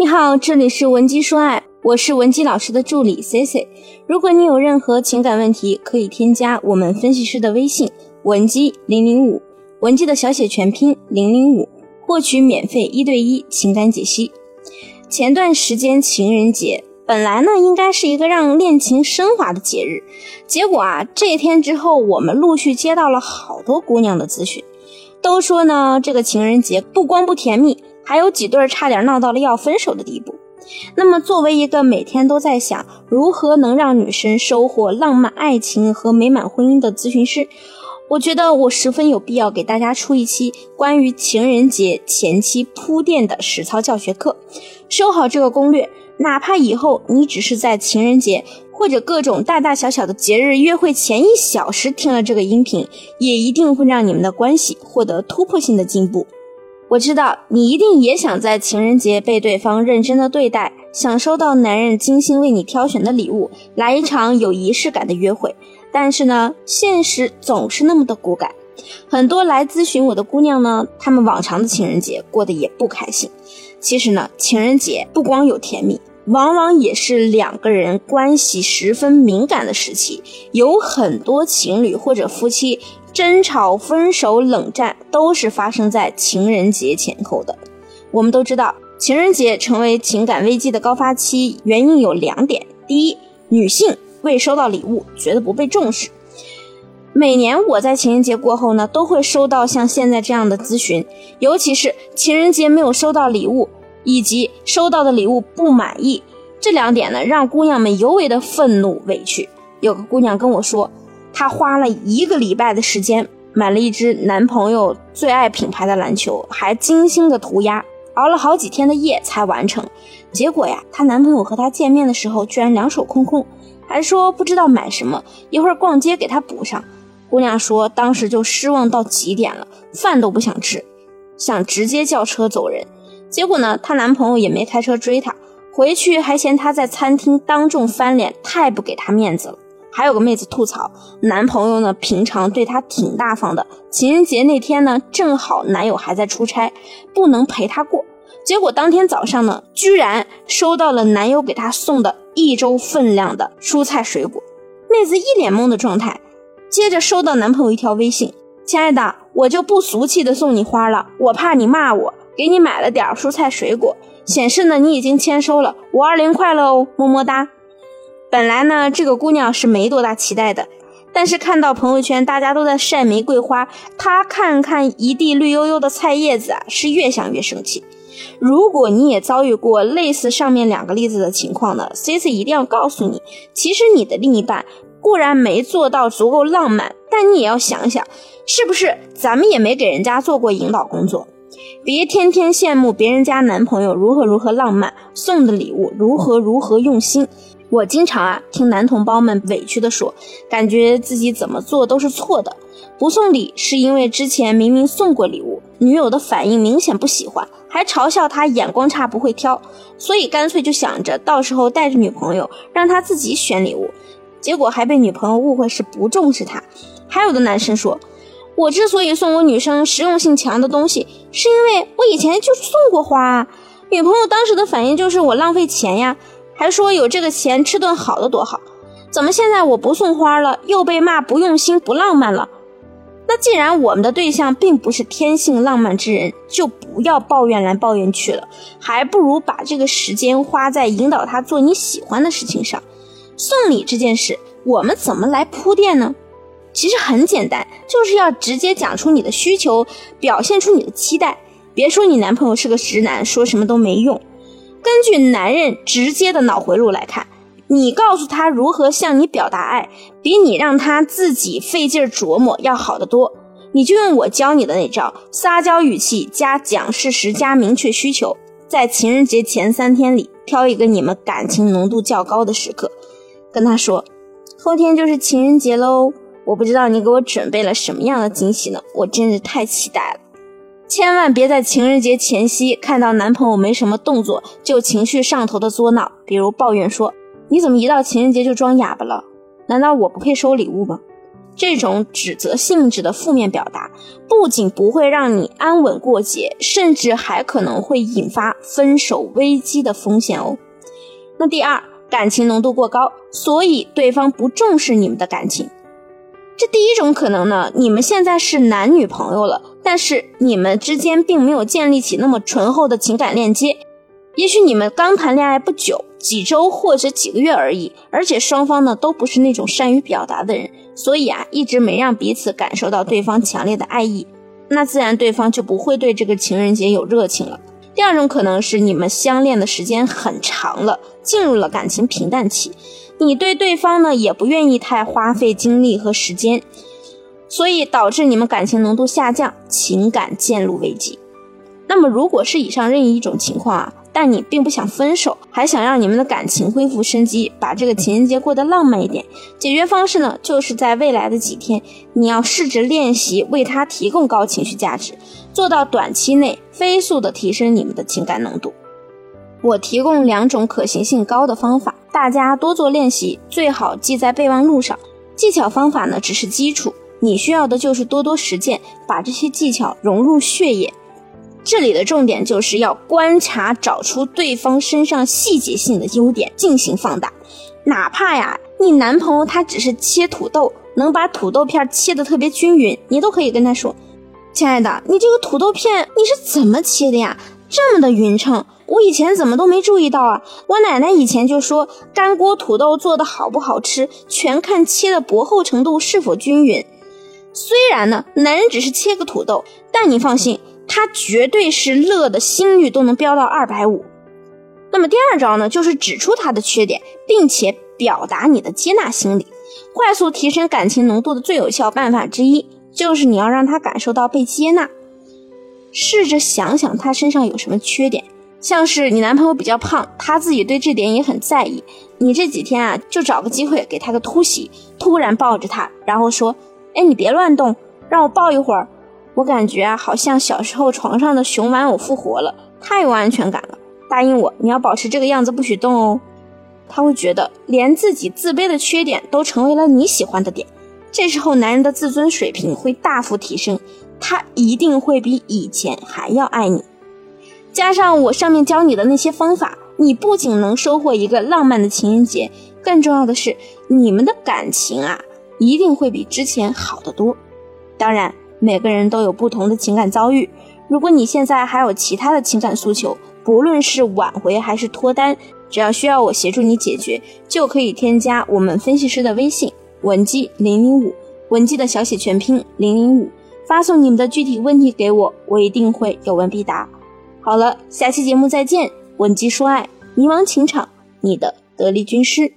你好，这里是文姬说爱，我是文姬老师的助理 C C。如果你有任何情感问题，可以添加我们分析师的微信文姬零零五，文姬的小写全拼零零五，获取免费一对一情感解析。前段时间情人节本来呢应该是一个让恋情升华的节日，结果啊这天之后，我们陆续接到了好多姑娘的咨询，都说呢这个情人节不光不甜蜜。还有几对差点闹到了要分手的地步。那么，作为一个每天都在想如何能让女生收获浪漫爱情和美满婚姻的咨询师，我觉得我十分有必要给大家出一期关于情人节前期铺垫的实操教学课。收好这个攻略，哪怕以后你只是在情人节或者各种大大小小的节日约会前一小时听了这个音频，也一定会让你们的关系获得突破性的进步。我知道你一定也想在情人节被对方认真的对待，想收到男人精心为你挑选的礼物，来一场有仪式感的约会。但是呢，现实总是那么的骨感。很多来咨询我的姑娘呢，她们往常的情人节过得也不开心。其实呢，情人节不光有甜蜜，往往也是两个人关系十分敏感的时期。有很多情侣或者夫妻。争吵、分手、冷战都是发生在情人节前后的。我们都知道，情人节成为情感危机的高发期，原因有两点：第一，女性未收到礼物，觉得不被重视。每年我在情人节过后呢，都会收到像现在这样的咨询，尤其是情人节没有收到礼物，以及收到的礼物不满意，这两点呢，让姑娘们尤为的愤怒委屈。有个姑娘跟我说。她花了一个礼拜的时间买了一支男朋友最爱品牌的篮球，还精心的涂鸦，熬了好几天的夜才完成。结果呀，她男朋友和她见面的时候居然两手空空，还说不知道买什么，一会儿逛街给她补上。姑娘说当时就失望到极点了，饭都不想吃，想直接叫车走人。结果呢，她男朋友也没开车追她，回去还嫌她在餐厅当众翻脸，太不给她面子了。还有个妹子吐槽，男朋友呢平常对她挺大方的，情人节那天呢正好男友还在出差，不能陪她过。结果当天早上呢，居然收到了男友给她送的一周分量的蔬菜水果。妹子一脸懵的状态，接着收到男朋友一条微信：“亲爱的，我就不俗气的送你花了，我怕你骂我，给你买了点蔬菜水果，显示呢你已经签收了，五二零快乐哦，么么哒。”本来呢，这个姑娘是没多大期待的，但是看到朋友圈大家都在晒玫瑰花，她看看一地绿油油的菜叶子啊，是越想越生气。如果你也遭遇过类似上面两个例子的情况呢，C C 一定要告诉你，其实你的另一半固然没做到足够浪漫，但你也要想想，是不是咱们也没给人家做过引导工作？别天天羡慕别人家男朋友如何如何浪漫，送的礼物如何如何用心。我经常啊听男同胞们委屈的说，感觉自己怎么做都是错的。不送礼是因为之前明明送过礼物，女友的反应明显不喜欢，还嘲笑他眼光差不会挑，所以干脆就想着到时候带着女朋友让他自己选礼物，结果还被女朋友误会是不重视他。还有的男生说，我之所以送我女生实用性强的东西，是因为我以前就送过花，啊女朋友当时的反应就是我浪费钱呀。还说有这个钱吃顿好的多好，怎么现在我不送花了，又被骂不用心不浪漫了？那既然我们的对象并不是天性浪漫之人，就不要抱怨来抱怨去了，还不如把这个时间花在引导他做你喜欢的事情上。送礼这件事，我们怎么来铺垫呢？其实很简单，就是要直接讲出你的需求，表现出你的期待。别说你男朋友是个直男，说什么都没用。根据男人直接的脑回路来看，你告诉他如何向你表达爱，比你让他自己费劲琢磨要好得多。你就用我教你的那招，撒娇语气加讲事实加明确需求，在情人节前三天里挑一个你们感情浓度较高的时刻，跟他说，后天就是情人节喽，我不知道你给我准备了什么样的惊喜呢，我真是太期待了。千万别在情人节前夕看到男朋友没什么动作就情绪上头的作闹，比如抱怨说：“你怎么一到情人节就装哑巴了？难道我不配收礼物吗？”这种指责性质的负面表达，不仅不会让你安稳过节，甚至还可能会引发分手危机的风险哦。那第二，感情浓度过高，所以对方不重视你们的感情。这第一种可能呢，你们现在是男女朋友了，但是你们之间并没有建立起那么醇厚的情感链接。也许你们刚谈恋爱不久，几周或者几个月而已，而且双方呢都不是那种善于表达的人，所以啊，一直没让彼此感受到对方强烈的爱意，那自然对方就不会对这个情人节有热情了。第二种可能是你们相恋的时间很长了，进入了感情平淡期，你对对方呢也不愿意太花费精力和时间，所以导致你们感情浓度下降，情感渐入危机。那么如果是以上任意一种情况啊。但你并不想分手，还想让你们的感情恢复生机，把这个情人节过得浪漫一点。解决方式呢，就是在未来的几天，你要试着练习为他提供高情绪价值，做到短期内飞速的提升你们的情感浓度。我提供两种可行性高的方法，大家多做练习，最好记在备忘录上。技巧方法呢只是基础，你需要的就是多多实践，把这些技巧融入血液。这里的重点就是要观察，找出对方身上细节性的优点进行放大。哪怕呀，你男朋友他只是切土豆，能把土豆片切得特别均匀，你都可以跟他说：“亲爱的，你这个土豆片你是怎么切的呀？这么的匀称，我以前怎么都没注意到啊！我奶奶以前就说，干锅土豆做的好不好吃，全看切的薄厚程度是否均匀。虽然呢，男人只是切个土豆，但你放心。”他绝对是乐的心率都能飙到二百五。那么第二招呢，就是指出他的缺点，并且表达你的接纳心理。快速提升感情浓度的最有效办法之一，就是你要让他感受到被接纳。试着想想他身上有什么缺点，像是你男朋友比较胖，他自己对这点也很在意。你这几天啊，就找个机会给他个突袭，突然抱着他，然后说：“哎，你别乱动，让我抱一会儿。”我感觉啊，好像小时候床上的熊玩偶复活了，太有安全感了。答应我，你要保持这个样子，不许动哦。他会觉得连自己自卑的缺点都成为了你喜欢的点，这时候男人的自尊水平会大幅提升，他一定会比以前还要爱你。加上我上面教你的那些方法，你不仅能收获一个浪漫的情人节，更重要的是，你们的感情啊，一定会比之前好得多。当然。每个人都有不同的情感遭遇，如果你现在还有其他的情感诉求，不论是挽回还是脱单，只要需要我协助你解决，就可以添加我们分析师的微信文姬零零五，文姬的小写全拼零零五，发送你们的具体问题给我，我一定会有问必答。好了，下期节目再见，文姬说爱，迷茫情场，你的得力军师。